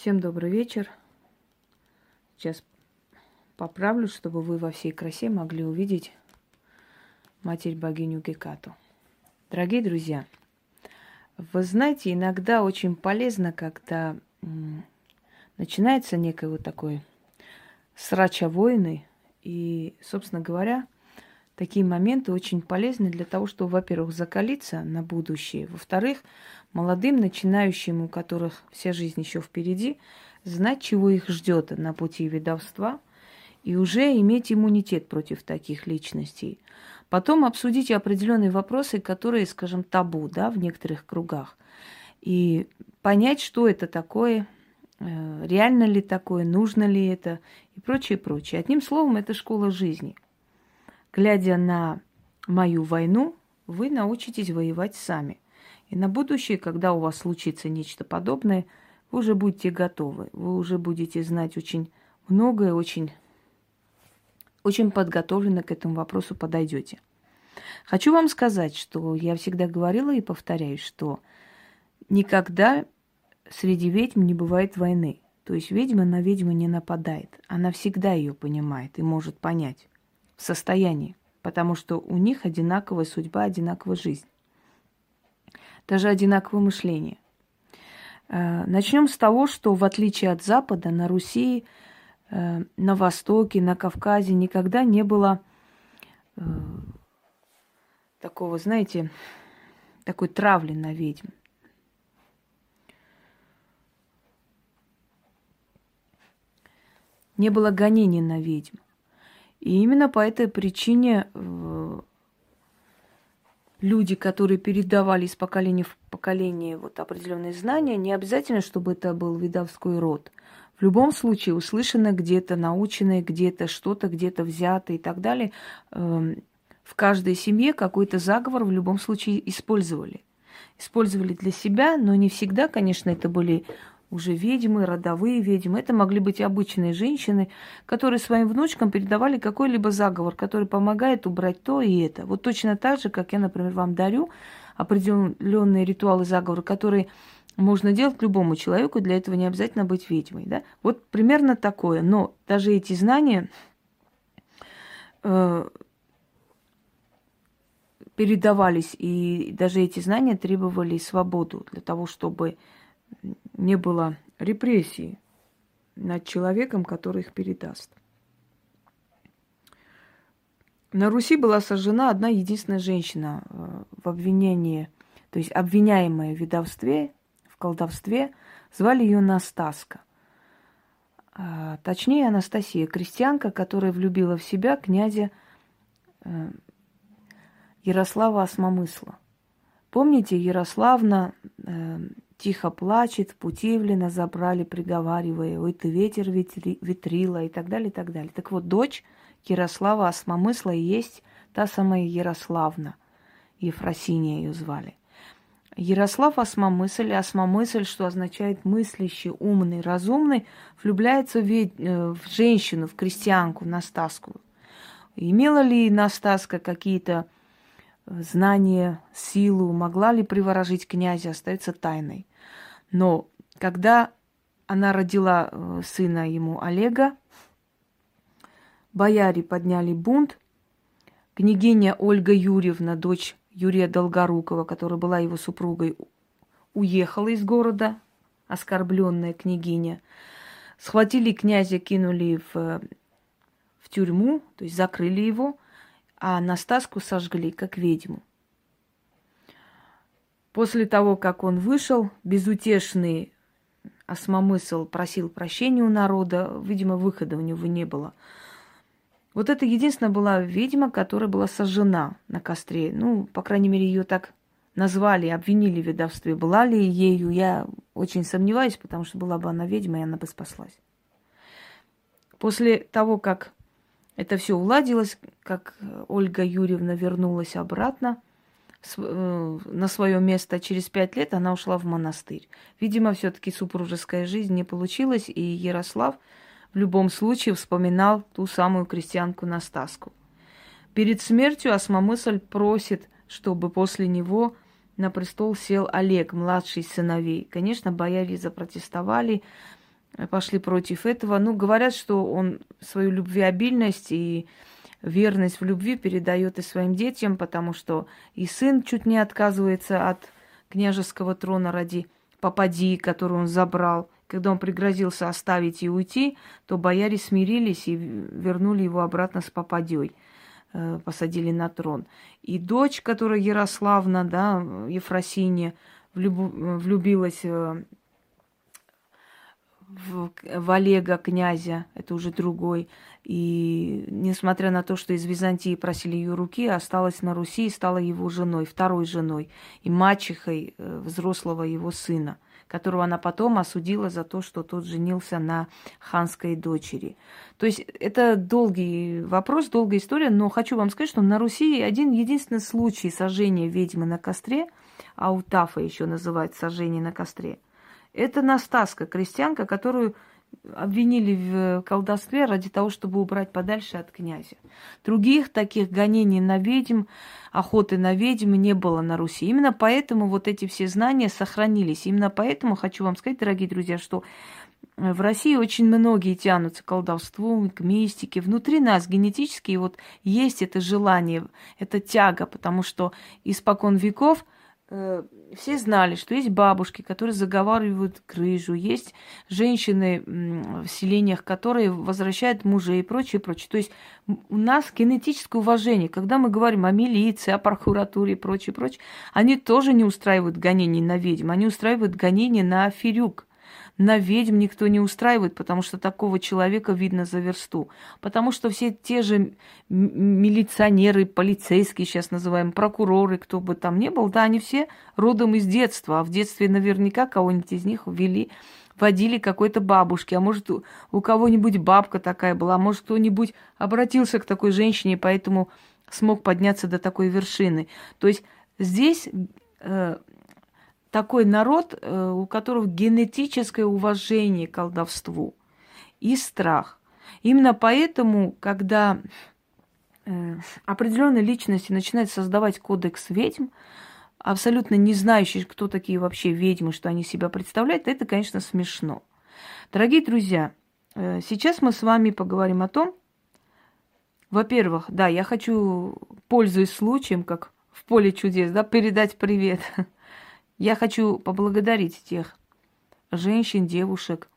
Всем добрый вечер. Сейчас поправлю, чтобы вы во всей красе могли увидеть Матерь богиню Гекату. Дорогие друзья, вы знаете, иногда очень полезно, когда начинается некий вот такой срача войны, и, собственно говоря, такие моменты очень полезны для того, чтобы, во-первых, закалиться на будущее, во-вторых, молодым начинающим, у которых вся жизнь еще впереди, знать, чего их ждет на пути ведовства, и уже иметь иммунитет против таких личностей. Потом обсудить определенные вопросы, которые, скажем, табу да, в некоторых кругах. И понять, что это такое, э, реально ли такое, нужно ли это и прочее, прочее. Одним словом, это школа жизни – Глядя на мою войну, вы научитесь воевать сами. И на будущее, когда у вас случится нечто подобное, вы уже будете готовы. Вы уже будете знать очень многое, очень, очень подготовленно к этому вопросу подойдете. Хочу вам сказать, что я всегда говорила и повторяюсь, что никогда среди ведьм не бывает войны. То есть ведьма на ведьму не нападает. Она всегда ее понимает и может понять состоянии, потому что у них одинаковая судьба, одинаковая жизнь. Даже одинаковое мышление. Э, Начнем с того, что в отличие от Запада, на Руси, э, на Востоке, на Кавказе никогда не было э, такого, знаете, такой травли на ведьм. Не было гонений на ведьм. И именно по этой причине э, люди, которые передавали из поколения в поколение вот определенные знания, не обязательно, чтобы это был видовской род. В любом случае, услышано где-то, наученное где-то, что-то где-то взято и так далее, эм, в каждой семье какой-то заговор в любом случае использовали. Использовали для себя, но не всегда, конечно, это были уже ведьмы, родовые ведьмы. Это могли быть обычные женщины, которые своим внучкам передавали какой-либо заговор, который помогает убрать то и это. Вот точно так же, как я, например, вам дарю определенные ритуалы заговора, которые можно делать любому человеку, для этого не обязательно быть ведьмой. Да? Вот примерно такое. Но даже эти знания э, передавались, и даже эти знания требовали свободу для того, чтобы не было репрессий над человеком, который их передаст. На Руси была сожжена одна единственная женщина э, в обвинении, то есть обвиняемая в ведовстве, в колдовстве, звали ее Настаска. А, точнее, Анастасия, крестьянка, которая влюбила в себя князя э, Ярослава Осмомысла. Помните, Ярославна э, тихо плачет, Путивлина забрали, приговаривая, ой, ты ветер ветри, ветрила и так далее, и так далее. Так вот, дочь Ярослава Осмомысла есть та самая Ярославна. Ефросиния ее звали. Ярослав Осмомысль, Осмомысль, что означает мыслящий, умный, разумный, влюбляется в. Э, в женщину, в крестьянку, Настаску. Имела ли Настаска какие-то знания, силу, могла ли приворожить князя, остается тайной. Но когда она родила э, сына ему Олега, бояре подняли бунт, княгиня Ольга Юрьевна, дочь Юрия Долгорукова, которая была его супругой, уехала из города, оскорбленная княгиня. Схватили князя, кинули в, в тюрьму, то есть закрыли его, а Настаску сожгли, как ведьму. После того, как он вышел, безутешный осмомысл просил прощения у народа, видимо, выхода у него не было. Вот это единственная была ведьма, которая была сожжена на костре. Ну, по крайней мере, ее так назвали, обвинили в ведовстве. Была ли ею, я очень сомневаюсь, потому что была бы она ведьма, и она бы спаслась. После того, как это все уладилось, как Ольга Юрьевна вернулась обратно – на свое место через пять лет она ушла в монастырь. Видимо, все-таки супружеская жизнь не получилась, и Ярослав в любом случае вспоминал ту самую крестьянку Настаску. Перед смертью Осмомысль просит, чтобы после него на престол сел Олег, младший сыновей. Конечно, бояре запротестовали, пошли против этого. Ну, говорят, что он свою любвеобильность и верность в любви передает и своим детям, потому что и сын чуть не отказывается от княжеского трона ради попади, которую он забрал. Когда он пригрозился оставить и уйти, то бояре смирились и вернули его обратно с попадей, э, посадили на трон. И дочь, которая Ярославна, да, Ефросинья, влюбилась э, в Олега князя, это уже другой. И несмотря на то, что из Византии просили ее руки, осталась на Руси и стала его женой, второй женой и мачехой э, взрослого его сына, которого она потом осудила за то, что тот женился на ханской дочери. То есть это долгий вопрос, долгая история, но хочу вам сказать, что на Руси один единственный случай сожжения ведьмы на костре, аутафа еще называют сожжение на костре – это Настаска, крестьянка, которую обвинили в колдовстве ради того, чтобы убрать подальше от князя. Других таких гонений на ведьм, охоты на ведьм не было на Руси. Именно поэтому вот эти все знания сохранились. Именно поэтому хочу вам сказать, дорогие друзья, что в России очень многие тянутся к колдовству, к мистике. Внутри нас генетически вот есть это желание, это тяга, потому что испокон веков – Э, все знали, что есть бабушки, которые заговаривают крыжу, есть женщины в селениях, которые возвращают мужей и прочее, прочее. То есть у нас генетическое уважение. Когда мы говорим о милиции, о прокуратуре и прочее, прочее, они тоже не устраивают гонений на ведьм, они устраивают гонения на аферюк на ведьм никто не устраивает, потому что такого человека видно за версту. Потому что все те же милиционеры, полицейские, сейчас называем, прокуроры, кто бы там ни был, да, они все родом из детства. А в детстве наверняка кого-нибудь из них ввели водили какой-то бабушке, а может, у кого-нибудь бабка такая была, а может, кто-нибудь обратился к такой женщине, поэтому смог подняться до такой вершины. То есть здесь э, такой народ, э, у которого генетическое уважение к колдовству и страх. Именно поэтому, когда э, определенные личности начинают создавать кодекс ведьм, абсолютно не знающие, кто такие вообще ведьмы, что они себя представляют, это, конечно, смешно. Дорогие друзья, э, сейчас мы с вами поговорим о том, во-первых, да, я хочу, пользуясь случаем, как в поле чудес, да, передать привет Я хочу поблагодарить тех женщин, девушек.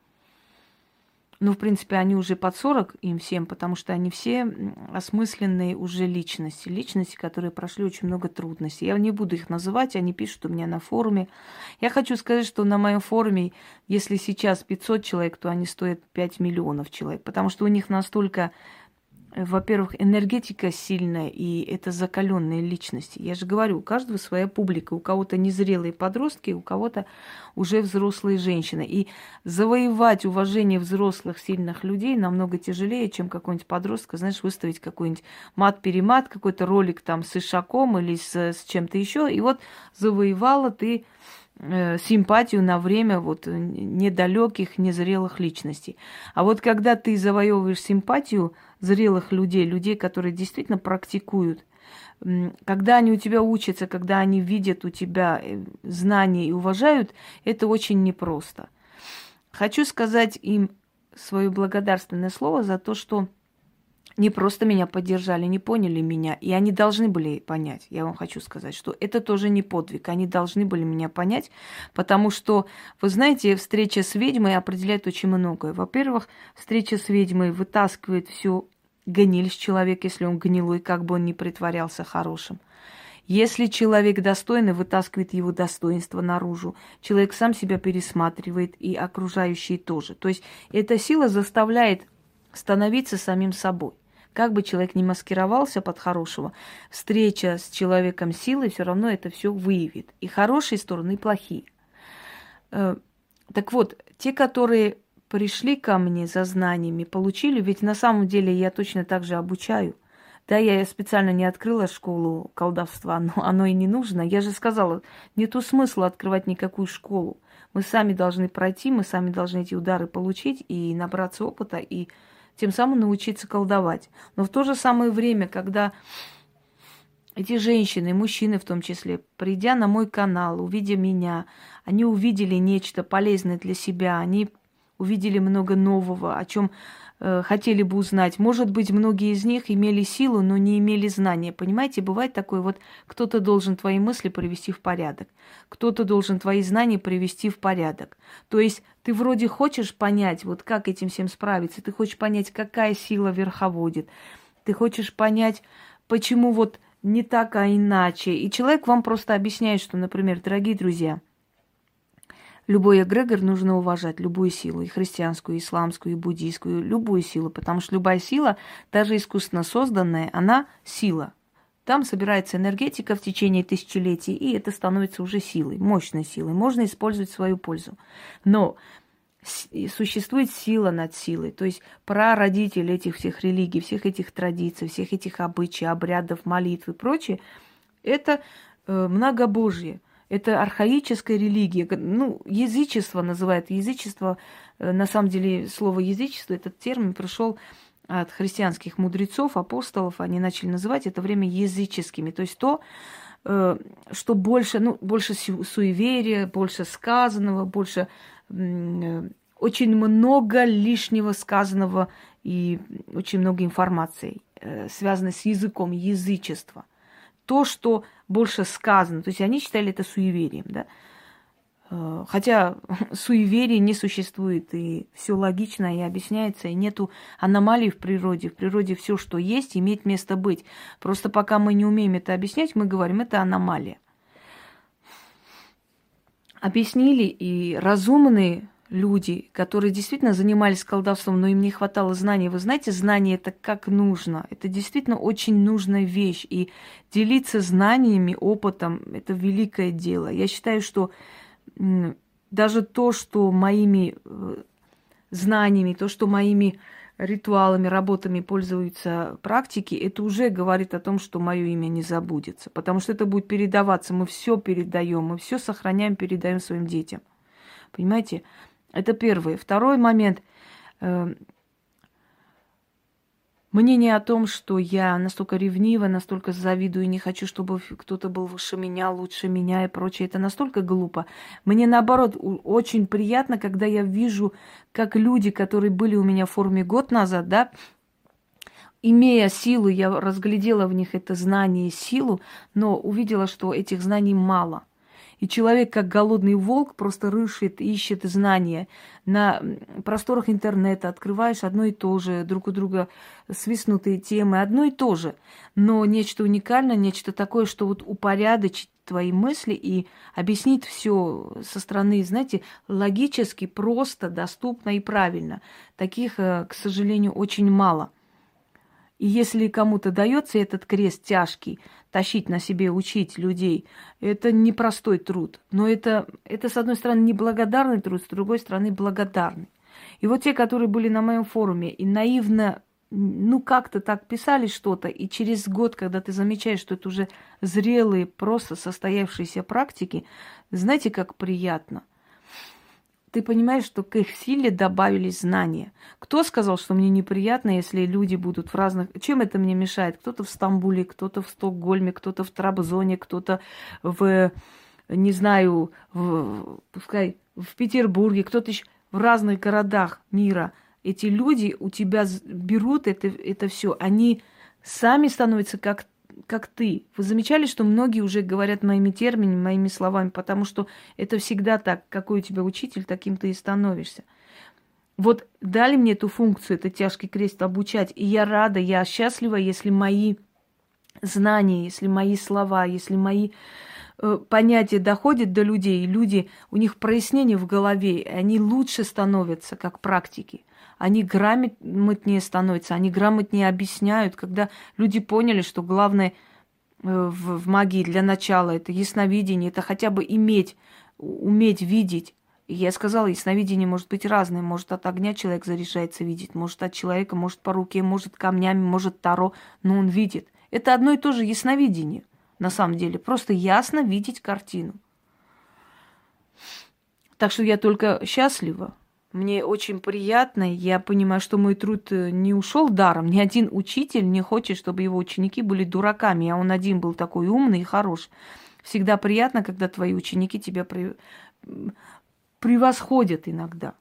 Ну, в принципе, они уже под 40 им всем, потому что они все осмысленные уже личности. Личности, которые прошли очень много трудностей. Я не буду их называть, они пишут у меня на форуме. Я хочу сказать, что на моем форуме, если сейчас 500 человек, то они стоят 5 миллионов человек, потому что у них настолько во-первых, энергетика сильная, и это закаленные личности. Я же говорю, у каждого своя публика. У кого-то незрелые подростки, у кого-то уже взрослые женщины. И завоевать уважение взрослых, сильных людей намного тяжелее, чем какой-нибудь подростка, знаешь, выставить какой-нибудь мат-перемат, какой-то ролик там с Ишаком или с, с чем-то еще. И вот завоевала ты э, симпатию на время вот недалеких, незрелых личностей. А вот когда ты завоевываешь симпатию зрелых людей, людей, которые действительно практикуют. Когда они у тебя учатся, когда они видят у тебя э, знания и уважают, это очень непросто. Хочу сказать им свое благодарственное слово за то, что не просто меня поддержали, не поняли меня, и они должны были понять. Я вам хочу сказать, что это тоже не подвиг. Они должны были меня понять, потому что, вы знаете, встреча с ведьмой определяет очень многое. Во-первых, встреча с ведьмой вытаскивает всю гниль с человека, если он гнилой, как бы он ни притворялся хорошим. Если человек достойный, вытаскивает его достоинство наружу. Человек сам себя пересматривает, и окружающие тоже. То есть эта сила заставляет становиться самим собой. Как бы человек ни маскировался под хорошего, встреча с человеком силой все равно это все выявит. И хорошие стороны, и плохие. Э, так вот, те, которые пришли ко мне за знаниями, получили, ведь на самом деле я точно так же обучаю. Да, я специально не открыла школу колдовства, но оно и не нужно. Я же сказала, нету смысла открывать никакую школу. Мы сами должны пройти, мы сами должны эти удары получить и набраться опыта, и тем самым научиться колдовать. Но в то же самое время, когда эти женщины, мужчины в том числе, придя на мой канал, увидя меня, они увидели нечто полезное для себя, они увидели много нового, о чем хотели бы узнать. Может быть, многие из них имели силу, но не имели знания. Понимаете, бывает такое, вот кто-то должен твои мысли привести в порядок, кто-то должен твои знания привести в порядок. То есть ты вроде хочешь понять, вот как этим всем справиться, ты хочешь понять, какая сила верховодит, ты хочешь понять, почему вот не так, а иначе. И человек вам просто объясняет, что, например, дорогие друзья, любой эгрегор нужно уважать, любую силу, и христианскую, и исламскую, и буддийскую, любую силу, потому что любая сила, даже искусственно созданная, она сила. Там собирается энергетика в течение тысячелетий, и это становится уже силой, мощной силой. Можно использовать свою пользу. Но существует сила над силой. То есть прародитель этих всех религий, всех этих традиций, всех этих обычаев, обрядов, молитв и прочее, это э, многобожие. Это архаическая религия. Ну, язычество называют. Язычество, э, на самом деле, слово язычество, этот термин пришел от христианских мудрецов, апостолов. Они начали называть это время языческими. То есть то, э, что больше, ну, больше суеверия, больше сказанного, больше Э, очень много лишнего сказанного и очень много информации, связанной с языком, язычества. То, что больше сказано. То есть они считали это суеверием, да. Э, хотя суеверий не существует, и все логично и объясняется, и нету аномалий в природе. В природе все, что есть, имеет место быть. Просто пока мы не умеем это объяснять, мы говорим, это аномалия объяснили и разумные люди, которые действительно занимались колдовством, но им не хватало знаний. Вы знаете, знание это как нужно. Это действительно очень нужная вещь. И делиться знаниями, опытом – это великое дело. Я считаю, что даже то, что моими э, знаниями, то, что моими ритуалами, работами пользуются практики, это уже говорит о том, что мое имя не забудется. Потому что это будет передаваться. Мы все передаем, мы все сохраняем, передаем своим детям. Понимаете? Это первый. Второй момент. Эм, мнение о том, что я настолько ревнива, настолько завидую не хочу, чтобы кто-то был выше меня, лучше меня и прочее, это настолько глупо. Мне наоборот очень приятно, когда я вижу, как люди, которые были у меня в форме год назад, да, имея силу, я разглядела в них это знание и силу, но увидела, что этих знаний мало – и человек, как голодный волк, просто рыщет, ищет знания. На просторах интернета открываешь одно и то же, друг у друга свистнутые темы, одно и то же. Но нечто уникальное, нечто такое, что вот упорядочить твои мысли и объяснить все со стороны, знаете, логически, просто, доступно и правильно. Таких, э, к сожалению, очень мало. И если кому-то дается этот крест тяжкий, тащить на себе, учить людей, это непростой труд. Но это, это, с одной стороны, неблагодарный труд, с другой стороны, благодарный. И вот те, которые были на моем форуме и наивно, ну, как-то так писали что-то, и через год, когда ты замечаешь, что это уже зрелые, просто состоявшиеся практики, знаете, как приятно ты понимаешь, что к их силе добавились знания. Кто сказал, что мне неприятно, если люди будут в разных... Чем это мне мешает? Кто-то в Стамбуле, кто-то в Стокгольме, кто-то в Трабзоне, кто-то в, не знаю, в, пускай в Петербурге, кто-то еще в разных городах мира. Эти люди у тебя берут это, это все, они сами становятся как как ты. Вы замечали, что многие уже говорят моими терминами, моими словами, потому что это всегда так. Какой у тебя учитель, таким ты и становишься. Вот дали мне эту функцию, это тяжкий крест обучать, и я рада, я счастлива, если мои знания, если мои слова, если мои э, понятия доходят до людей, люди, у них прояснение в голове, они лучше становятся как практики они грамотнее становятся, они грамотнее объясняют, когда люди поняли, что главное э, в, в магии для начала это ясновидение, это хотя бы иметь, уметь видеть. Я сказала, ясновидение может быть разное. Может, от огня человек заряжается видеть, может, от человека, может, по руке, может, камнями, может, таро, но он видит. Это одно и то же ясновидение, на самом деле. Просто ясно видеть картину. Так что я только счастлива, мне очень приятно. Я понимаю, что мой труд э, не ушел даром. Ни один учитель не хочет, чтобы его ученики были дураками, а он один был такой умный и хорош. Всегда приятно, когда твои ученики тебя превосходят иногда.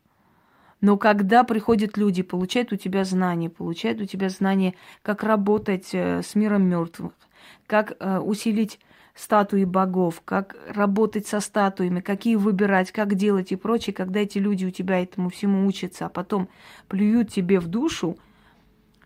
Но когда приходят люди, получают у тебя знания, получают у тебя знания, как работать э, с миром мертвых, как э, усилить статуи богов, как работать со статуями, какие выбирать, как делать и прочее, когда эти люди у тебя этому всему учатся, а потом плюют тебе в душу,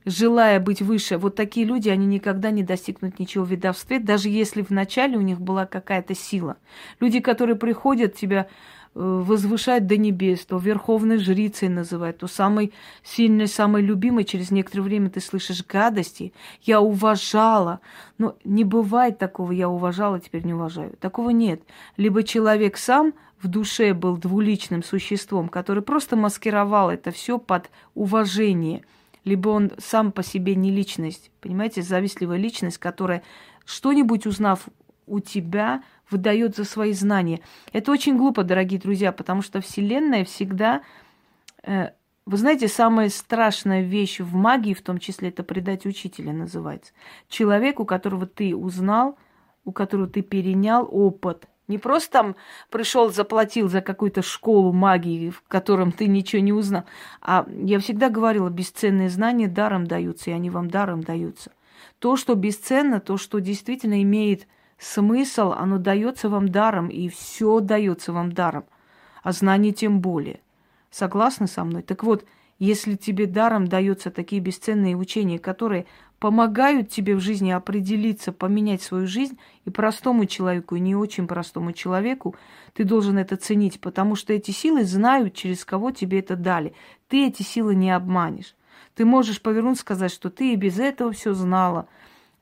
желая быть выше, вот такие люди, они никогда не достигнут ничего в ведовстве, даже если вначале у них была какая-то сила. Люди, которые приходят тебя возвышать до небес, то верховной жрицей называют, то самой сильной, самой любимой. Через некоторое время ты слышишь гадости. Я уважала. Но не бывает такого, я уважала, теперь не уважаю. Такого нет. Либо человек сам в душе был двуличным существом, который просто маскировал это все под уважение – либо он сам по себе не личность, понимаете, завистливая личность, которая что-нибудь узнав у тебя, выдает за свои знания. Это очень глупо, дорогие друзья, потому что Вселенная всегда... Э, вы знаете, самая страшная вещь в магии, в том числе, это предать учителя называется. Человек, у которого ты узнал, у которого ты перенял опыт – не просто там пришел, заплатил за какую-то школу магии, в котором ты ничего не узнал. А я всегда говорила, бесценные знания даром даются, и они вам даром даются. То, что бесценно, то, что действительно имеет смысл, оно дается вам даром, и все дается вам даром. А знание тем более. Согласны со мной? Так вот, если тебе даром даются такие бесценные учения, которые помогают тебе в жизни определиться, поменять свою жизнь, и простому человеку, и не очень простому человеку, ты должен это ценить, потому что эти силы знают, через кого тебе это дали. Ты эти силы не обманешь. Ты можешь повернуться сказать, что ты и без этого все знала,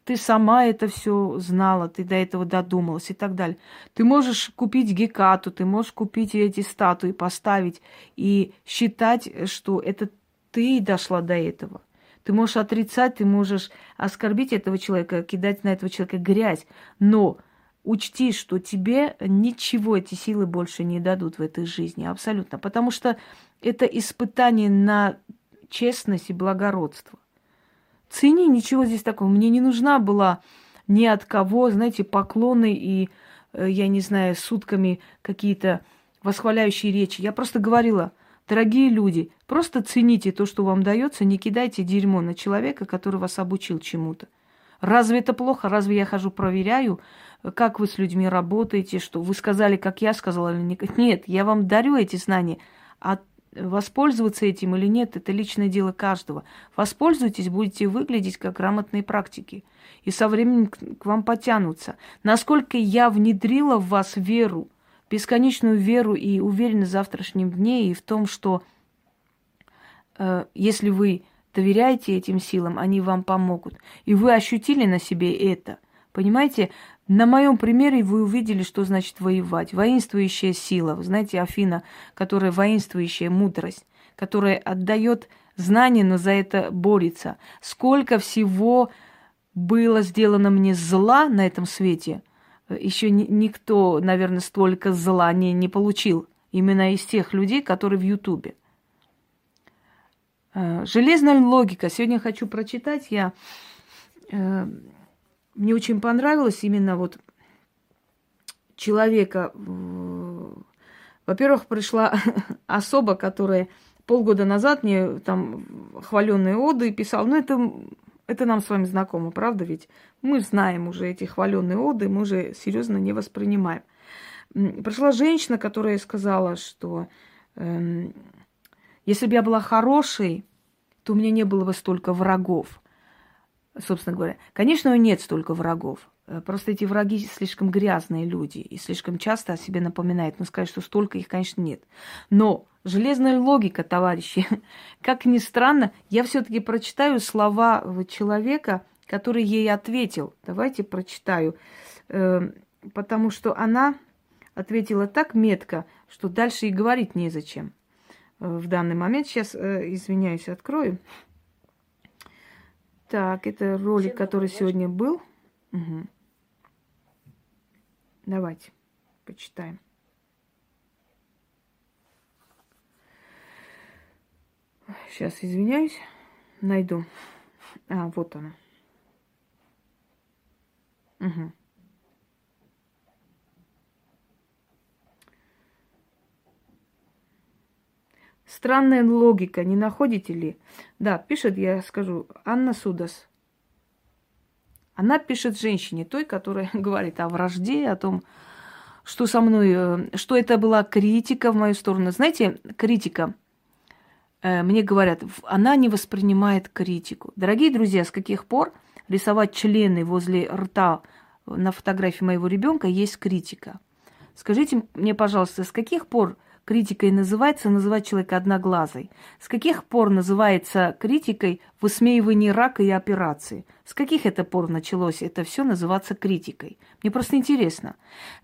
ты сама это все знала, ты до этого додумалась и так далее. Ты можешь купить гекату, ты можешь купить эти статуи, поставить и считать, что это ты дошла до этого. Ты можешь отрицать, ты можешь оскорбить этого человека, кидать на этого человека грязь, но учти, что тебе ничего эти силы больше не дадут в этой жизни, абсолютно, потому что это испытание на честность и благородство цени, ничего здесь такого. Мне не нужна была ни от кого, знаете, поклоны и, э, я не знаю, сутками какие-то восхваляющие речи. Я просто говорила, дорогие люди, просто цените то, что вам дается, не кидайте дерьмо на человека, который вас обучил чему-то. Разве это плохо? Разве я хожу, проверяю, как вы с людьми работаете, что вы сказали, как я сказала или нет? Нет, я вам дарю эти знания, а Воспользоваться этим или нет, это личное дело каждого. Воспользуйтесь, будете выглядеть как грамотные практики. И со временем к вам потянутся. Насколько я внедрила в вас веру, бесконечную веру и уверенность в завтрашнем дне, и в том, что э, если вы доверяете этим силам, они вам помогут. И вы ощутили на себе это. Понимаете, на моем примере вы увидели, что значит воевать. Воинствующая сила. Вы знаете, Афина, которая воинствующая мудрость, которая отдает знания, но за это борется. Сколько всего было сделано мне зла на этом свете. Еще никто, наверное, столько зла не, не получил. Именно из тех людей, которые в Ютубе. Э, железная логика. Сегодня хочу прочитать я э, мне очень понравилось именно вот человека. Во-первых, пришла особа, которая полгода назад мне там хваленные оды писал. Ну, это, это нам с вами знакомо, правда ведь? Мы знаем уже эти хваленные оды, мы уже серьезно не воспринимаем. Пришла женщина, которая сказала, что э, если бы я была хорошей, то у меня не было бы столько врагов собственно говоря. Конечно, нет столько врагов. Э, просто эти враги слишком грязные люди и слишком часто о себе напоминают. Но сказать, что столько их, конечно, нет. Но железная логика, товарищи, как ни странно, я все-таки прочитаю слова человека, который ей ответил. Давайте прочитаю. Эм, потому что она ответила так метко, что дальше и говорить незачем. Э, в данный момент, сейчас, э, извиняюсь, открою. Так, это ролик, который сегодня был. Угу. Давайте почитаем. Сейчас извиняюсь, найду. А, вот она. Угу. Странная логика, не находите ли? Да, пишет, я скажу, Анна Судас. Она пишет женщине, той, которая говорит о вражде, о том, что со мной, э, что это была критика в мою сторону. Знаете, критика, э, мне говорят, она не воспринимает критику. Дорогие друзья, с каких пор рисовать члены возле рта на фотографии моего ребенка есть критика? Скажите мне, пожалуйста, с каких пор критикой называется называть человека одноглазой? С каких пор называется критикой высмеивание рака и операции? С каких это пор началось это все называться критикой? Мне просто интересно.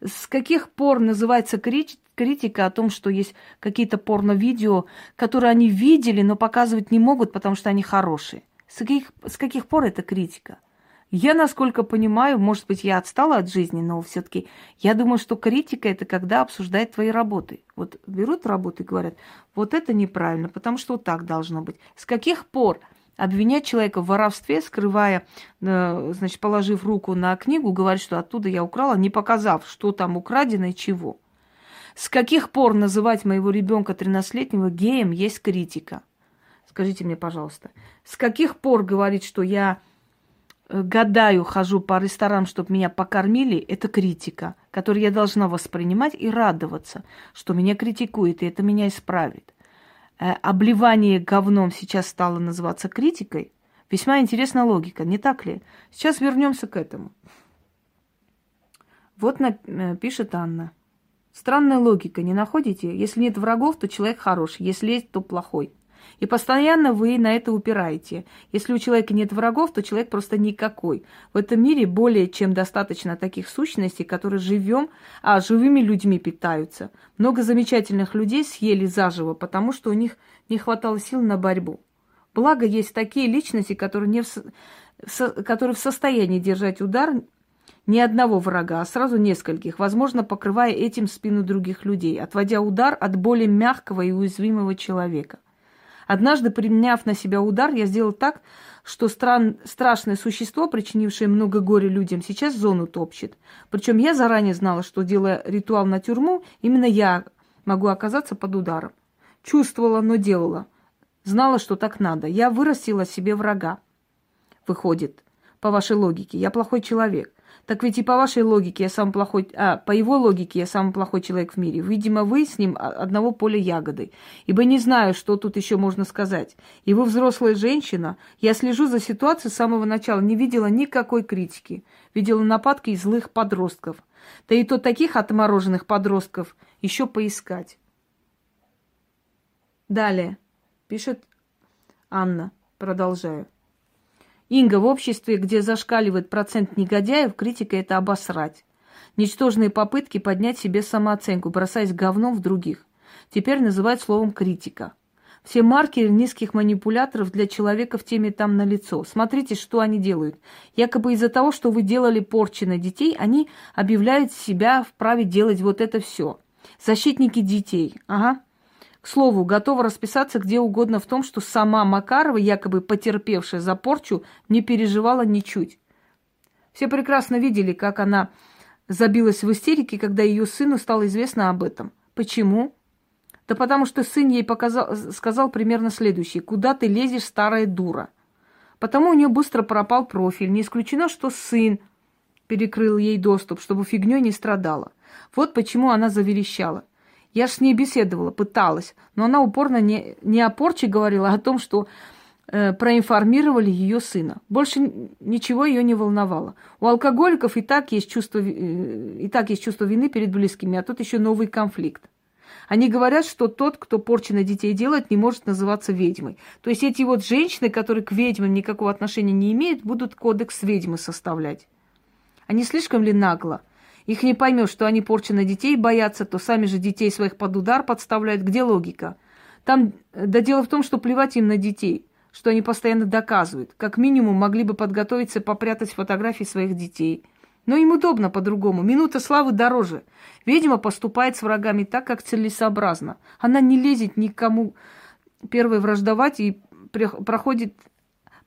С каких пор называется критика о том, что есть какие-то порно-видео, которые они видели, но показывать не могут, потому что они хорошие? С каких, с каких пор это критика? Я, насколько понимаю, может быть, я отстала от жизни, но все-таки я думаю, что критика это когда обсуждают твои работы. Вот берут работы и говорят, вот это неправильно, потому что вот так должно быть. С каких пор обвинять человека в воровстве, скрывая, э, значит, положив руку на книгу, говорить, что оттуда я украла, не показав, что там украдено и чего. С каких пор называть моего ребенка 13-летнего геем есть критика? Скажите мне, пожалуйста. С каких пор говорить, что я гадаю, хожу по ресторанам, чтобы меня покормили, это критика, которую я должна воспринимать и радоваться, что меня критикует, и это меня исправит. Э, обливание говном сейчас стало называться критикой. Весьма интересная логика, не так ли? Сейчас вернемся к этому. Вот э, пишет Анна. Странная логика, не находите? Если нет врагов, то человек хороший, если есть, то плохой. И постоянно вы на это упираете. Если у человека нет врагов, то человек просто никакой. В этом мире более чем достаточно таких сущностей, которые живем, а живыми людьми питаются. Много замечательных людей съели заживо, потому что у них не хватало сил на борьбу. Благо, есть такие личности, которые, не в, со, которые в состоянии держать удар не одного врага, а сразу нескольких, возможно, покрывая этим спину других людей, отводя удар от более мягкого и уязвимого человека. Однажды, применяв на себя удар, я сделал так, что стран... страшное существо, причинившее много горя людям, сейчас зону топчет. Причем я заранее знала, что, делая ритуал на тюрьму, именно я могу оказаться под ударом. Чувствовала, но делала. Знала, что так надо. Я вырастила себе врага. Выходит, по вашей логике, я плохой человек. Так ведь и по вашей логике я самый плохой, а по его логике я самый плохой человек в мире. Видимо, вы с ним одного поля ягоды. Ибо не знаю, что тут еще можно сказать. И вы взрослая женщина. Я слежу за ситуацией с самого начала. Не видела никакой критики. Видела нападки из злых подростков. Да и то таких отмороженных подростков еще поискать. Далее. Пишет Анна. Продолжаю. Инга, в обществе, где зашкаливает процент негодяев, критика – это обосрать. Ничтожные попытки поднять себе самооценку, бросаясь говном в других. Теперь называют словом критика. Все маркеры низких манипуляторов для человека в теме там на лицо. Смотрите, что они делают. Якобы из-за того, что вы делали порчи на детей, они объявляют себя вправе делать вот это все. Защитники детей. Ага. К слову, готова расписаться где угодно в том, что сама Макарова, якобы потерпевшая за порчу, не переживала ничуть. Все прекрасно видели, как она забилась в истерике, когда ее сыну стало известно об этом. Почему? Да потому что сын ей показал, сказал примерно следующее. «Куда ты лезешь, старая дура?» Потому у нее быстро пропал профиль. Не исключено, что сын перекрыл ей доступ, чтобы фигней не страдала. Вот почему она заверещала. Я ж с ней беседовала, пыталась, но она упорно не, не о порче говорила, а о том, что э, проинформировали ее сына. Больше ничего ее не волновало. У алкоголиков и так есть чувство, э, и так есть чувство вины перед близкими, а тут еще новый конфликт. Они говорят, что тот, кто порчи на детей делает, не может называться ведьмой. То есть эти вот женщины, которые к ведьмам никакого отношения не имеют, будут кодекс ведьмы составлять. Они слишком ли нагло? Их не поймешь, что они порчи на детей боятся, то сами же детей своих под удар подставляют. Где логика? Там, да дело в том, что плевать им на детей, что они постоянно доказывают. Как минимум могли бы подготовиться попрятать фотографии своих детей. Но им удобно по-другому. Минута славы дороже. Ведьма поступает с врагами так, как целесообразно. Она не лезет никому первой враждовать и проходит,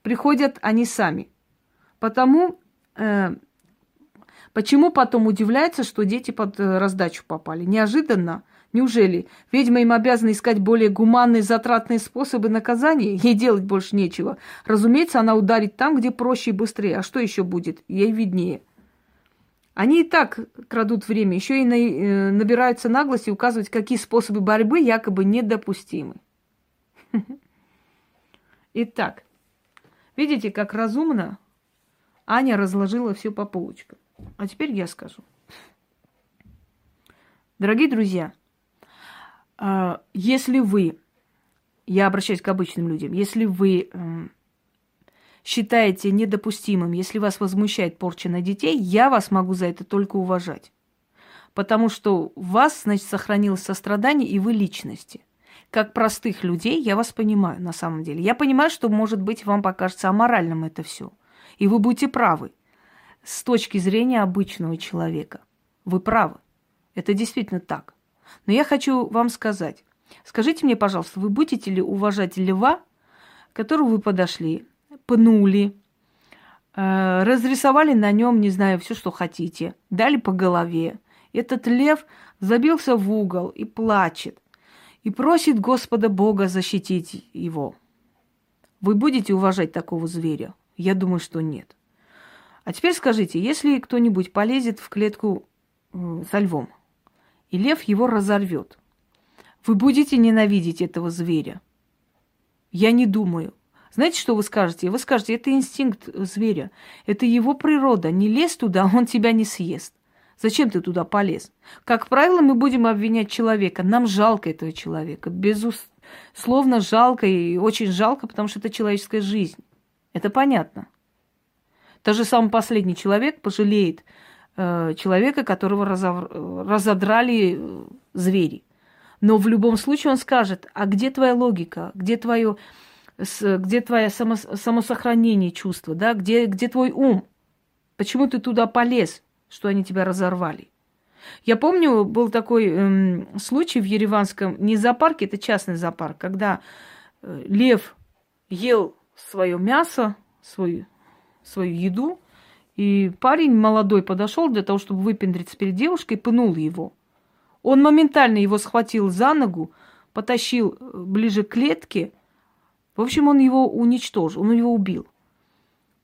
приходят они сами. Потому э, Почему потом удивляется, что дети под э, раздачу попали? Неожиданно. Неужели? Ведьма им обязана искать более гуманные, затратные способы наказания? Ей делать больше нечего. Разумеется, она ударит там, где проще и быстрее. А что еще будет? Ей виднее. Они и так крадут время, еще и э, набираются наглости указывать, какие способы борьбы якобы недопустимы. Итак, видите, как разумно Аня разложила все по полочкам. А теперь я скажу. Дорогие друзья, а, если вы, я обращаюсь к обычным людям, если вы считаете недопустимым, если вас возмущает порча на детей, я вас могу за это только уважать. Потому что у вас, значит, сохранилось сострадание, и вы личности. Как простых людей я вас понимаю на самом деле. Я понимаю, что, может быть, вам покажется аморальным это все. И вы будете правы с точки зрения обычного человека. Вы правы. Это действительно так. Но я хочу вам сказать. Скажите мне, пожалуйста, вы будете ли уважать льва, которого вы подошли, пнули, э, разрисовали на нем, не знаю, все, что хотите, дали по голове. Этот лев забился в угол и плачет, и просит Господа Бога защитить его. Вы будете уважать такого зверя? Я думаю, что нет. А теперь скажите, если кто-нибудь полезет в клетку э, со львом, и лев его разорвет, вы будете ненавидеть этого зверя? Я не думаю. Знаете, что вы скажете? Вы скажете, это инстинкт зверя, это его природа. Не лезь туда, он тебя не съест. Зачем ты туда полез? Как правило, мы будем обвинять человека. Нам жалко этого человека. Безусловно, жалко и очень жалко, потому что это человеческая жизнь. Это понятно. Даже самый последний человек пожалеет э, человека, которого разов... разодрали э, звери. Но в любом случае он скажет, а где твоя логика, где твое где твое само, самосохранение чувства, да, где, где твой ум? Почему ты туда полез, что они тебя разорвали? Я помню, был такой эм, случай в Ереванском, не зоопарке, это частный зоопарк, когда э, лев ел свое мясо, свою, свою еду, и парень молодой подошел для того, чтобы выпендриться перед девушкой, пынул его. Он моментально его схватил за ногу, потащил э, ближе к клетке – в общем, он его уничтожил, он его убил.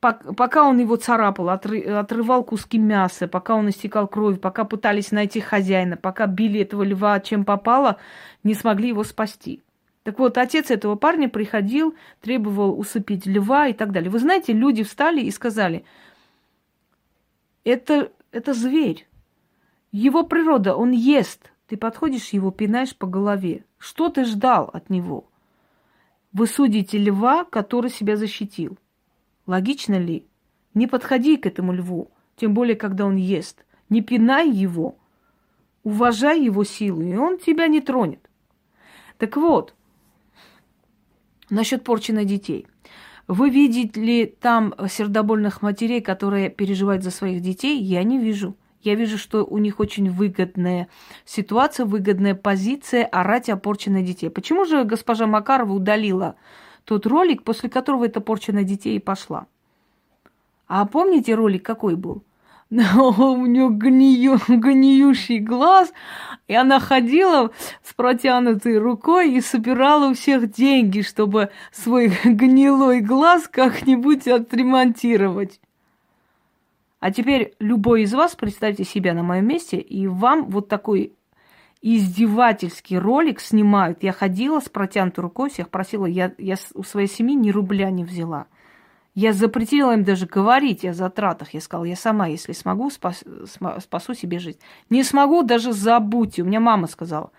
Пока он его царапал, отрывал куски мяса, пока он истекал кровью, пока пытались найти хозяина, пока били этого льва чем попало, не смогли его спасти. Так вот, отец этого парня приходил, требовал усыпить льва и так далее. Вы знаете, люди встали и сказали, это, это зверь, его природа, он ест. Ты подходишь, его пинаешь по голове. Что ты ждал от него? Вы судите льва, который себя защитил. Логично ли? Не подходи к этому льву, тем более, когда он ест. Не пинай его, уважай его силу, и он тебя не тронет. Так вот, насчет порчи на детей. Вы видите ли там сердобольных матерей, которые переживают за своих детей? Я не вижу. Я вижу, что у них очень выгодная ситуация, выгодная позиция орать о порче на детей. Почему же госпожа Макарова удалила тот ролик, после которого эта порча на детей и пошла? А помните ролик какой был? У нее гнию, гниющий глаз, и она ходила с протянутой рукой и собирала у всех деньги, чтобы свой гнилой глаз как-нибудь отремонтировать. А теперь любой из вас, представьте себя на моем месте, и вам вот такой издевательский ролик снимают. Я ходила с протянутой рукой, всех просила, я, я у своей семьи ни рубля не взяла. Я запретила им даже говорить о затратах. Я сказала, я сама, если смогу, спас, спасу себе жизнь. Не смогу, даже забудьте. У меня мама сказала,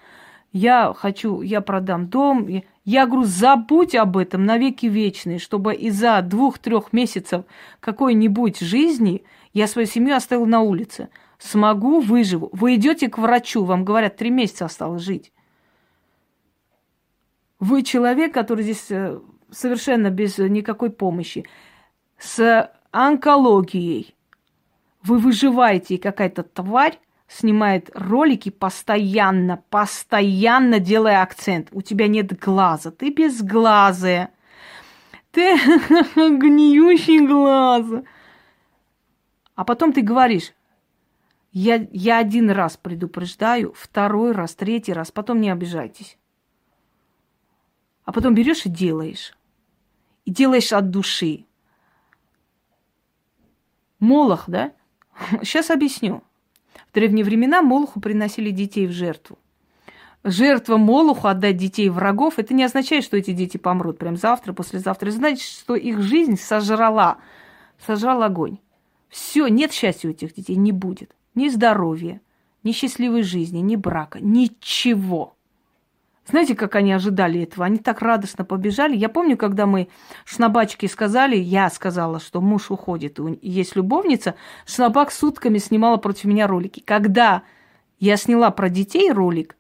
я хочу, я продам дом. Я говорю, забудь об этом навеки вечные, чтобы из-за двух-трех месяцев какой-нибудь жизни – я свою семью оставил на улице. Смогу, выживу. Вы идете к врачу, вам говорят, три месяца осталось жить. Вы человек, который здесь э, совершенно без никакой помощи, с онкологией. Вы выживаете, и какая-то тварь снимает ролики постоянно, постоянно делая акцент. У тебя нет глаза, ты безглазая. Ты гниющий глаз. А потом ты говоришь, Я, я один раз предупреждаю, второй раз, третий раз, потом не обижайтесь. А потом берешь и делаешь. И делаешь от души. Молох, да? Сейчас объясню. В древние времена Молоху приносили детей в жертву. Жертва Молоху отдать детей врагов, это не означает, что эти дети помрут прям завтра, послезавтра. Это значит, что их жизнь сожрала, сожрал огонь. Все, нет счастья у этих детей, не будет. Ни здоровья, ни счастливой жизни, ни брака, ничего. Знаете, как они ожидали этого? Они так радостно побежали. Я помню, когда мы шнабачке сказали, я сказала, что муж уходит, есть любовница, шнабак сутками снимала против меня ролики. Когда я сняла про детей ролик,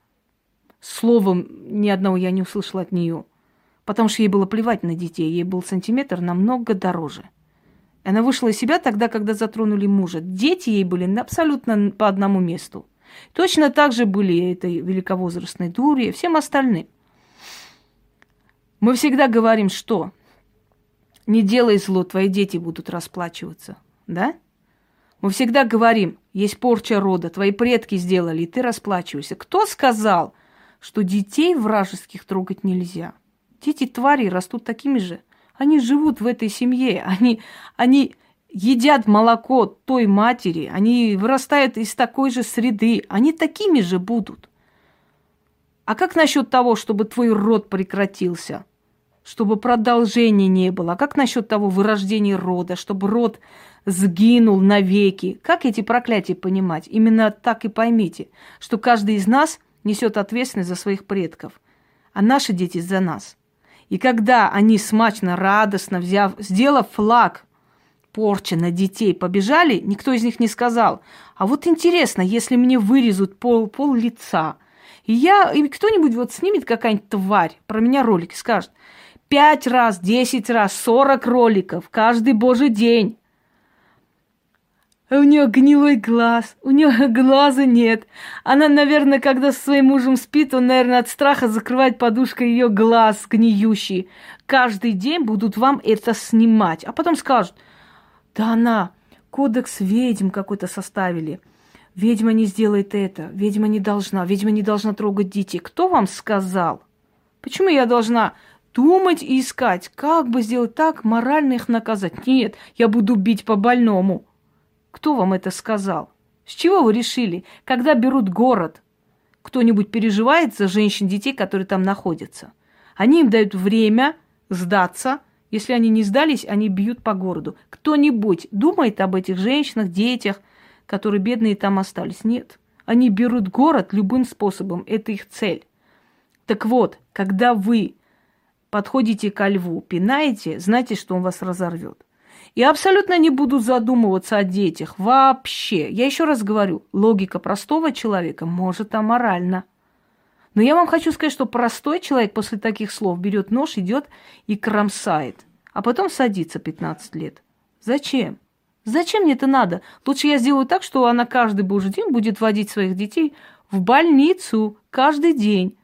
словом ни одного я не услышала от нее, потому что ей было плевать на детей, ей был сантиметр намного дороже. Она вышла из себя тогда, когда затронули мужа. Дети ей были абсолютно по одному месту. Точно так же были этой великовозрастной дуре, всем остальным. Мы всегда говорим, что не делай зло, твои дети будут расплачиваться, да? Мы всегда говорим, есть порча рода, твои предки сделали, и ты расплачиваешься. Кто сказал, что детей вражеских трогать нельзя? Дети твари растут такими же. Они живут в этой семье, они, они едят молоко той матери, они вырастают из такой же среды, они такими же будут. А как насчет того, чтобы твой род прекратился? Чтобы продолжения не было? А как насчет того вырождения рода, чтобы род сгинул навеки? Как эти проклятия понимать? Именно так и поймите, что каждый из нас несет ответственность за своих предков, а наши дети за нас. И когда они смачно, радостно, взяв, сделав флаг порча на детей побежали, никто из них не сказал. А вот интересно, если мне вырезут пол, пол лица, и я, и кто-нибудь вот снимет какая-нибудь тварь, про меня ролик скажет, пять раз, десять раз, сорок роликов, каждый божий день. У нее гнилой глаз, у нее глаза нет. Она, наверное, когда со своим мужем спит, он, наверное, от страха закрывает подушкой ее глаз гниющий. Каждый день будут вам это снимать, а потом скажут – да она, кодекс ведьм какой-то составили. Ведьма не сделает это, ведьма не должна, ведьма не должна трогать детей. Кто вам сказал? Почему я должна думать и искать, как бы сделать так, морально их наказать? Нет, я буду бить по больному. Кто вам это сказал? С чего вы решили? Когда берут город, кто-нибудь переживает за женщин, детей, которые там находятся? Они им дают время сдаться – если они не сдались, они бьют по городу. Кто-нибудь думает об этих женщинах, детях, которые бедные там остались? Нет. Они берут город любым способом. Это их цель. Так вот, когда вы подходите ко льву, пинаете, знайте, что он вас разорвет. И абсолютно не буду задумываться о детях. Вообще. Я еще раз говорю, логика простого человека может аморальна. Но я вам хочу сказать, что простой человек после таких слов берет нож, идет и кромсает, а потом садится 15 лет. Зачем? Зачем мне это надо? Лучше я сделаю так, что она каждый божий день будет водить своих детей в больницу каждый день.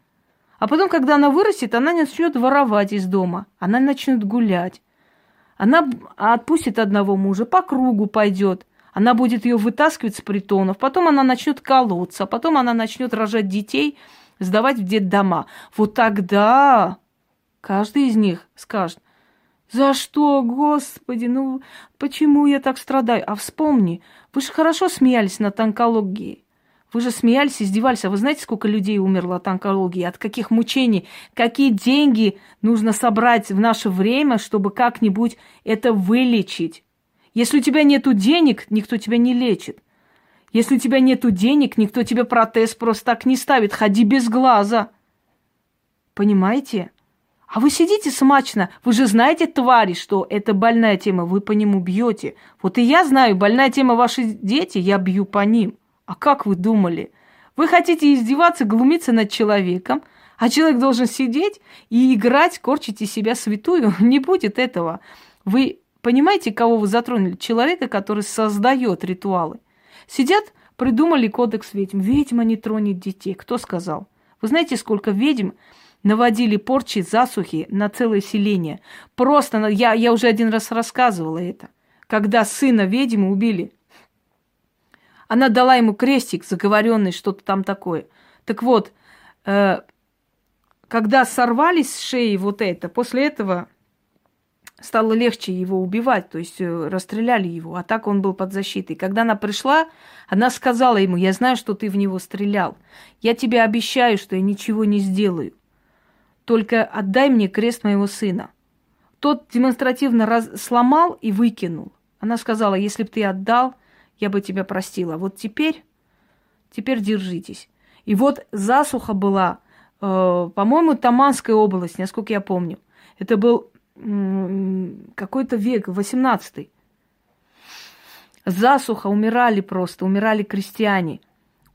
А потом, когда она вырастет, она начнет воровать из дома, она начнет гулять. Она отпустит одного мужа, по кругу пойдет. Она будет ее вытаскивать с притонов, потом она начнет колоться, потом она начнет рожать детей – сдавать в детдома. Вот тогда каждый из них скажет, за что, Господи, ну почему я так страдаю? А вспомни, вы же хорошо смеялись над онкологией. Вы же смеялись, издевались. А вы знаете, сколько людей умерло от онкологии? От каких мучений? Какие деньги нужно собрать в наше время, чтобы как-нибудь это вылечить? Если у тебя нет денег, никто тебя не лечит. Если у тебя нету денег, никто тебе протез просто так не ставит. Ходи без глаза. Понимаете? А вы сидите смачно. Вы же знаете, твари, что это больная тема. Вы по нему бьете. Вот и я знаю, больная тема ваши дети, я бью по ним. А как вы думали? Вы хотите издеваться, глумиться над человеком, а человек должен сидеть и играть, корчить из себя святую. Не будет этого. Вы понимаете, кого вы затронули? Человека, который создает ритуалы. Сидят, придумали кодекс ведьм. Ведьма не тронет детей. Кто сказал? Вы знаете, сколько ведьм наводили порчи, засухи на целое селение? Просто, я, я уже один раз рассказывала это. Когда сына ведьмы убили. Она дала ему крестик заговоренный, что-то там такое. Так вот, э, когда сорвались с шеи вот это, после этого стало легче его убивать, то есть э, расстреляли его, а так он был под защитой. Когда она пришла, она сказала ему, я знаю, что ты в него стрелял, я тебе обещаю, что я ничего не сделаю, только отдай мне крест моего сына. Тот демонстративно раз... сломал и выкинул. Она сказала, если бы ты отдал, я бы тебя простила. Вот теперь, теперь держитесь. И вот засуха была, э, по-моему, Таманская область, насколько я помню. Это был какой-то век, 18 Засуха, умирали просто, умирали крестьяне.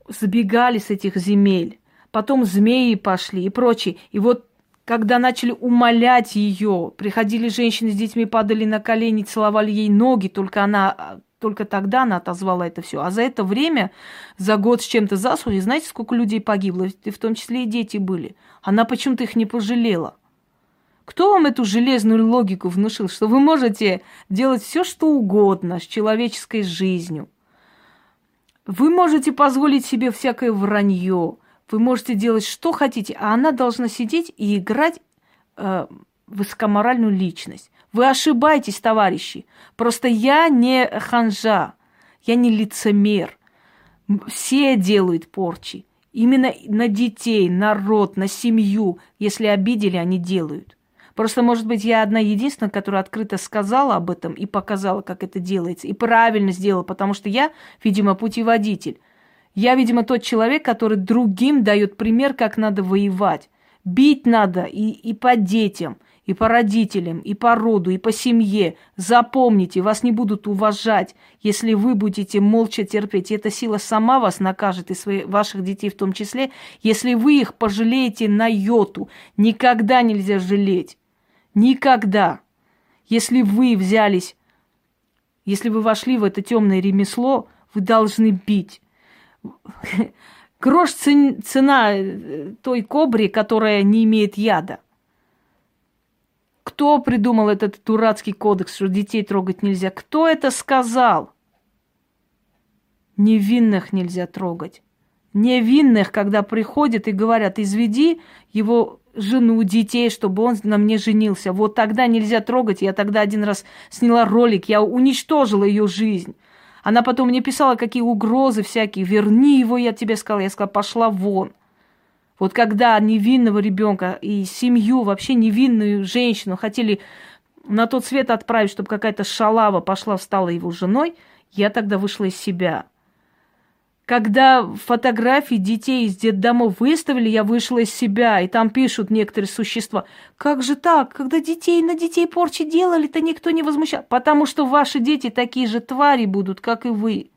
Забегали с этих земель. Потом змеи пошли и прочее. И вот когда начали умолять ее, приходили женщины с детьми, падали на колени, целовали ей ноги, только она только тогда она отозвала это все. А за это время, за год с чем-то засухи, знаете, сколько людей погибло? И в том числе и дети были. Она почему-то их не пожалела. Кто вам эту железную логику внушил, что вы можете делать все, что угодно с человеческой жизнью? Вы можете позволить себе всякое вранье, вы можете делать что хотите, а она должна сидеть и играть э, высокоморальную личность. Вы ошибаетесь, товарищи. Просто я не ханжа, я не лицемер. Все делают порчи. Именно на детей, народ, на семью, если обидели, они делают. Просто, может быть, я одна единственная, которая открыто сказала об этом и показала, как это делается, и правильно сделала, потому что я, видимо, путеводитель. Я, видимо, тот человек, который другим дает пример, как надо воевать. Бить надо и, и по детям, и по родителям, и по роду, и по семье. Запомните, вас не будут уважать, если вы будете молча терпеть. И эта сила сама вас накажет, и свои, ваших детей в том числе, если вы их пожалеете на йоту. Никогда нельзя жалеть. Никогда. Если вы взялись, если вы вошли в это темное ремесло, вы должны бить. Грош цена э, той кобри, которая не имеет яда. Кто придумал этот дурацкий кодекс, что детей трогать нельзя? Кто это сказал? Невинных нельзя трогать. Невинных, когда приходят и говорят, изведи его жену, детей, чтобы он на мне женился. Вот тогда нельзя трогать. Я тогда один раз сняла ролик, я уничтожила ее жизнь. Она потом мне писала, какие угрозы всякие. Верни его, я тебе сказала. Я сказала, пошла вон. Вот когда невинного ребенка и семью, вообще невинную женщину хотели на тот свет отправить, чтобы какая-то шалава пошла, стала его женой, я тогда вышла из себя. Когда фотографии детей из детдомов выставили, я вышла из себя, и там пишут некоторые существа, как же так, когда детей на детей порчи делали, то никто не возмущал, потому что ваши дети такие же твари будут, как и вы.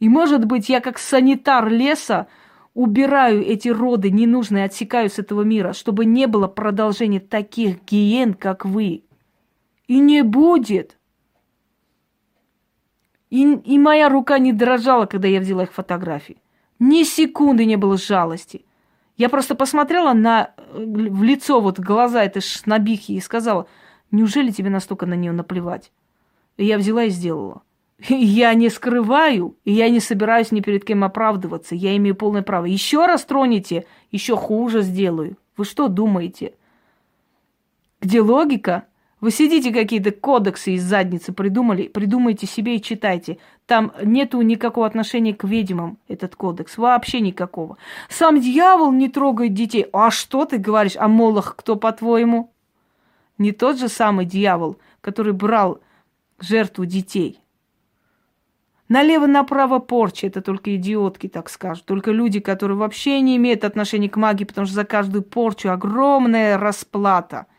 И, может быть, я как санитар леса убираю эти роды ненужные, отсекаю с этого мира, чтобы не было продолжения таких гиен, как вы. И не будет. И, и моя рука не дрожала, когда я взяла их фотографии. Ни секунды не было жалости. Я просто посмотрела на, э, в лицо, вот глаза этой шнобихи и сказала, неужели тебе настолько на нее наплевать? И я взяла и сделала. Я не скрываю, и я не собираюсь ни перед кем оправдываться. Я имею полное право. Еще раз тронете, еще хуже сделаю. Вы что думаете? Где логика? Вы сидите какие-то кодексы из задницы придумали, придумайте себе и читайте. Там нету никакого отношения к ведьмам, этот кодекс, вообще никакого. Сам дьявол не трогает детей. А что ты говоришь? А Молох кто, по-твоему? Не тот же самый дьявол, который брал жертву детей. Налево-направо порча, это только идиотки так скажут. Только люди, которые вообще не имеют отношения к магии, потому что за каждую порчу огромная расплата –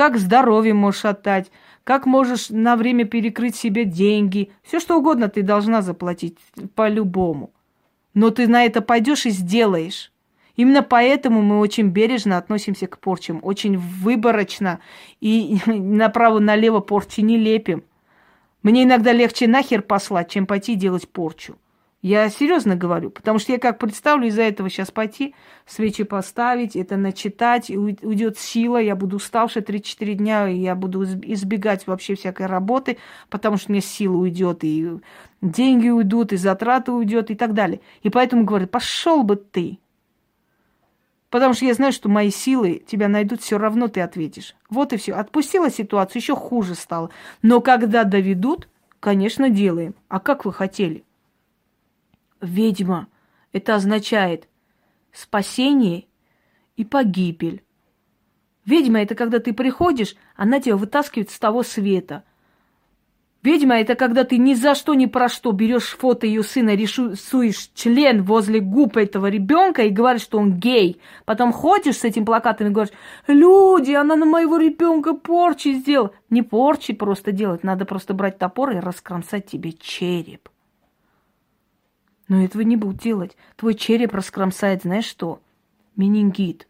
как здоровье можешь отдать, как можешь на время перекрыть себе деньги. Все что угодно ты должна заплатить по-любому. Но ты на это пойдешь и сделаешь. Именно поэтому мы очень бережно относимся к порчам, очень выборочно и направо-налево порчи не лепим. Мне иногда легче нахер послать, чем пойти делать порчу. Я серьезно говорю, потому что я как представлю из-за этого сейчас пойти, свечи поставить, это начитать, и уйдет сила, я буду уставшая 3-4 дня, и я буду избегать вообще всякой работы, потому что мне сила уйдет, и деньги уйдут, и затраты уйдет, и так далее. И поэтому говорю, пошел бы ты. Потому что я знаю, что мои силы тебя найдут, все равно ты ответишь. Вот и все. Отпустила ситуацию, еще хуже стало. Но когда доведут, конечно, делаем. А как вы хотели? Ведьма. Это означает спасение и погибель. Ведьма – это когда ты приходишь, она тебя вытаскивает с того света. Ведьма – это когда ты ни за что, ни про что берешь фото ее сына, рисуешь член возле губ этого ребенка и говоришь, что он гей. Потом ходишь с этим плакатом и говоришь, люди, она на моего ребенка порчи сделала. Не порчи просто делать, надо просто брать топор и раскромсать тебе череп. Но этого не будут делать. Твой череп раскромсает, знаешь что? Менингит.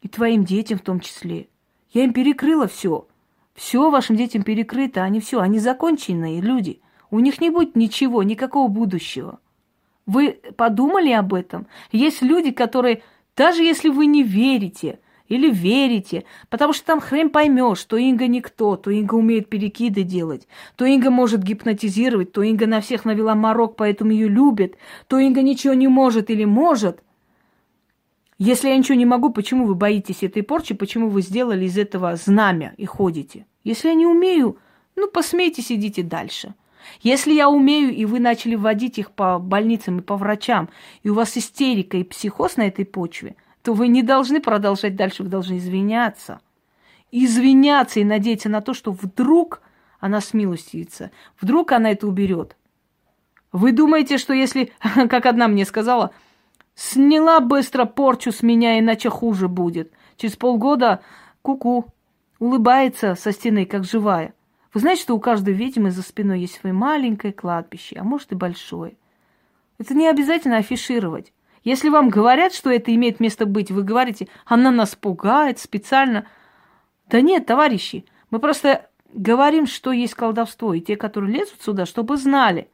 И твоим детям в том числе. Я им перекрыла все. Все вашим детям перекрыто, они все, они законченные люди. У них не будет ничего, никакого будущего. Вы подумали об этом? Есть люди, которые, даже если вы не верите, или верите, потому что там хрен поймешь, что Инга никто, то Инга умеет перекиды делать, то Инга может гипнотизировать, то Инга на всех навела морок, поэтому ее любят, то Инга ничего не может или может. Если я ничего не могу, почему вы боитесь этой порчи, почему вы сделали из этого знамя и ходите? Если я не умею, ну, посмейтесь, идите дальше. Если я умею, и вы начали вводить их по больницам и по врачам, и у вас истерика и психоз на этой почве – то вы не должны продолжать дальше, вы должны извиняться. Извиняться и надеяться на то, что вдруг она смилостивится, вдруг она это уберет. Вы думаете, что если, как одна мне сказала, сняла быстро порчу с меня, иначе хуже будет. Через полгода куку -ку, улыбается со стены, как живая. Вы знаете, что у каждой ведьмы за спиной есть свое маленькое кладбище, а может и большое. Это не обязательно афишировать. Если вам говорят, что это имеет место быть, вы говорите, она нас пугает специально. Да нет, товарищи, мы просто говорим, что есть колдовство, и те, которые лезут сюда, чтобы знали.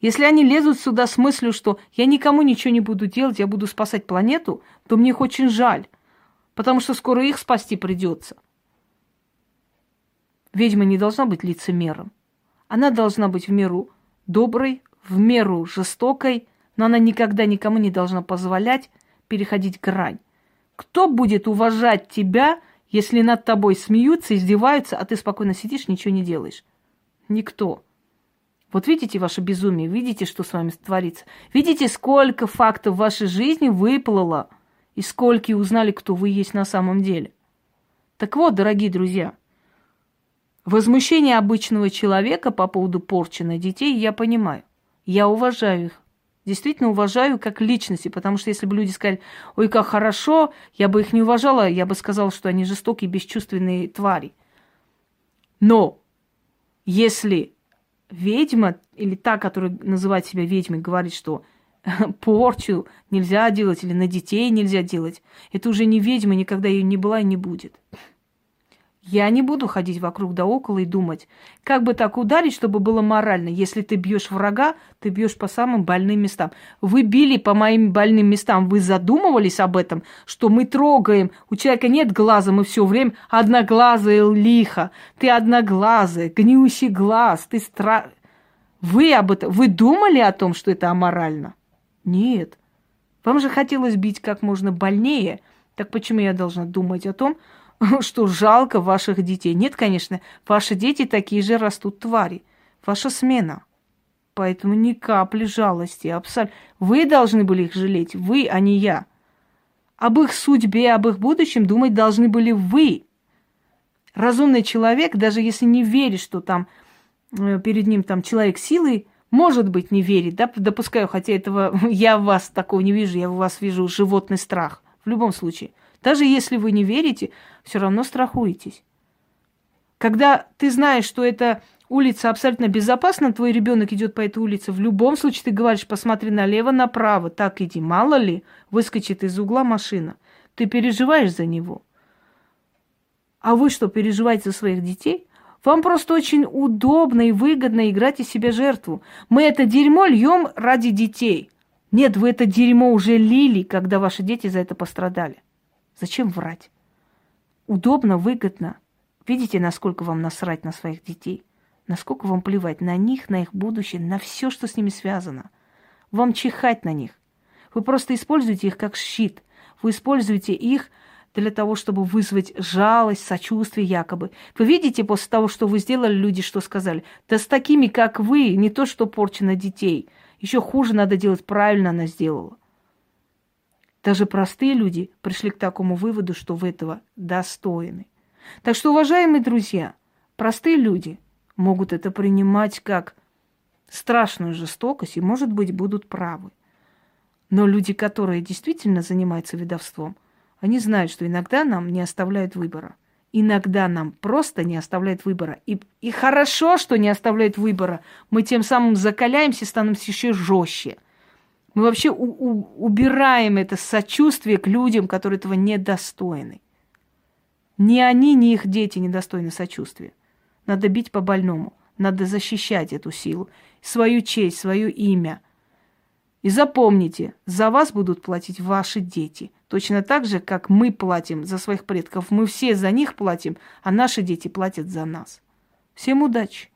Если они лезут сюда с мыслью, что я никому ничего не буду делать, я буду спасать планету, то мне их очень жаль, потому что скоро их спасти придется. Ведьма не должна быть лицемером. Она должна быть в меру доброй, в меру жестокой, но она никогда никому не должна позволять переходить грань. Кто будет уважать тебя, если над тобой смеются, издеваются, а ты спокойно сидишь, ничего не делаешь? Никто. Вот видите ваше безумие, видите, что с вами творится? Видите, сколько фактов в вашей жизни выплыло, и сколько узнали, кто вы есть на самом деле? Так вот, дорогие друзья, возмущение обычного человека по поводу порчи на детей я понимаю. Я уважаю их действительно уважаю как личности, потому что если бы люди сказали, ой, как хорошо, я бы их не уважала, я бы сказала, что они жестокие, бесчувственные твари. Но если ведьма или та, которая называет себя ведьмой, говорит, что порчу нельзя делать или на детей нельзя делать, это уже не ведьма, никогда ее не была и не будет. Я не буду ходить вокруг да около и думать, как бы так ударить, чтобы было морально. Если ты бьешь врага, ты бьешь по самым больным местам. Вы били по моим больным местам, вы задумывались об этом, что мы трогаем, у человека нет глаза, мы все время одноглазая лихо, ты одноглазая, гнющий глаз, ты стра... Вы об этом, вы думали о том, что это аморально? Нет. Вам же хотелось бить как можно больнее, так почему я должна думать о том, что жалко ваших детей. Нет, конечно, ваши дети такие же растут твари. Ваша смена. Поэтому ни капли жалости. Абсолютно. Вы должны были их жалеть. Вы, а не я. Об их судьбе, об их будущем думать должны были вы. Разумный человек, даже если не верит, что там э, перед ним там человек силы, может быть, не верит, да, допускаю, хотя этого я в вас такого не вижу, я в вас вижу животный страх. В любом случае. Даже если вы не верите, все равно страхуетесь. Когда ты знаешь, что эта улица абсолютно безопасна, твой ребенок идет по этой улице, в любом случае ты говоришь, посмотри налево, направо, так иди. Мало ли, выскочит из угла машина. Ты переживаешь за него. А вы что, переживаете за своих детей? Вам просто очень удобно и выгодно играть из себя жертву. Мы это дерьмо льем ради детей. Нет, вы это дерьмо уже лили, когда ваши дети за это пострадали. Зачем врать? Удобно, выгодно. Видите, насколько вам насрать на своих детей? Насколько вам плевать на них, на их будущее, на все, что с ними связано? Вам чихать на них. Вы просто используете их как щит. Вы используете их для того, чтобы вызвать жалость, сочувствие якобы. Вы видите после того, что вы сделали, люди что сказали? Да с такими, как вы, не то что порча на детей. Еще хуже надо делать, правильно она сделала. Даже простые люди пришли к такому выводу, что вы этого достойны. Так что, уважаемые друзья, простые люди могут это принимать как страшную жестокость и, может быть, будут правы. Но люди, которые действительно занимаются ведовством, они знают, что иногда нам не оставляют выбора. Иногда нам просто не оставляют выбора. И, и хорошо, что не оставляют выбора. Мы тем самым закаляемся, становимся еще жестче. Мы вообще у, у, убираем это сочувствие к людям, которые этого недостойны. Ни они, ни их дети недостойны сочувствия. Надо бить по больному. Надо защищать эту силу, свою честь, свое имя – и запомните, за вас будут платить ваши дети. Точно так же, как мы платим за своих предков. Мы все за них платим, а наши дети платят за нас. Всем удачи!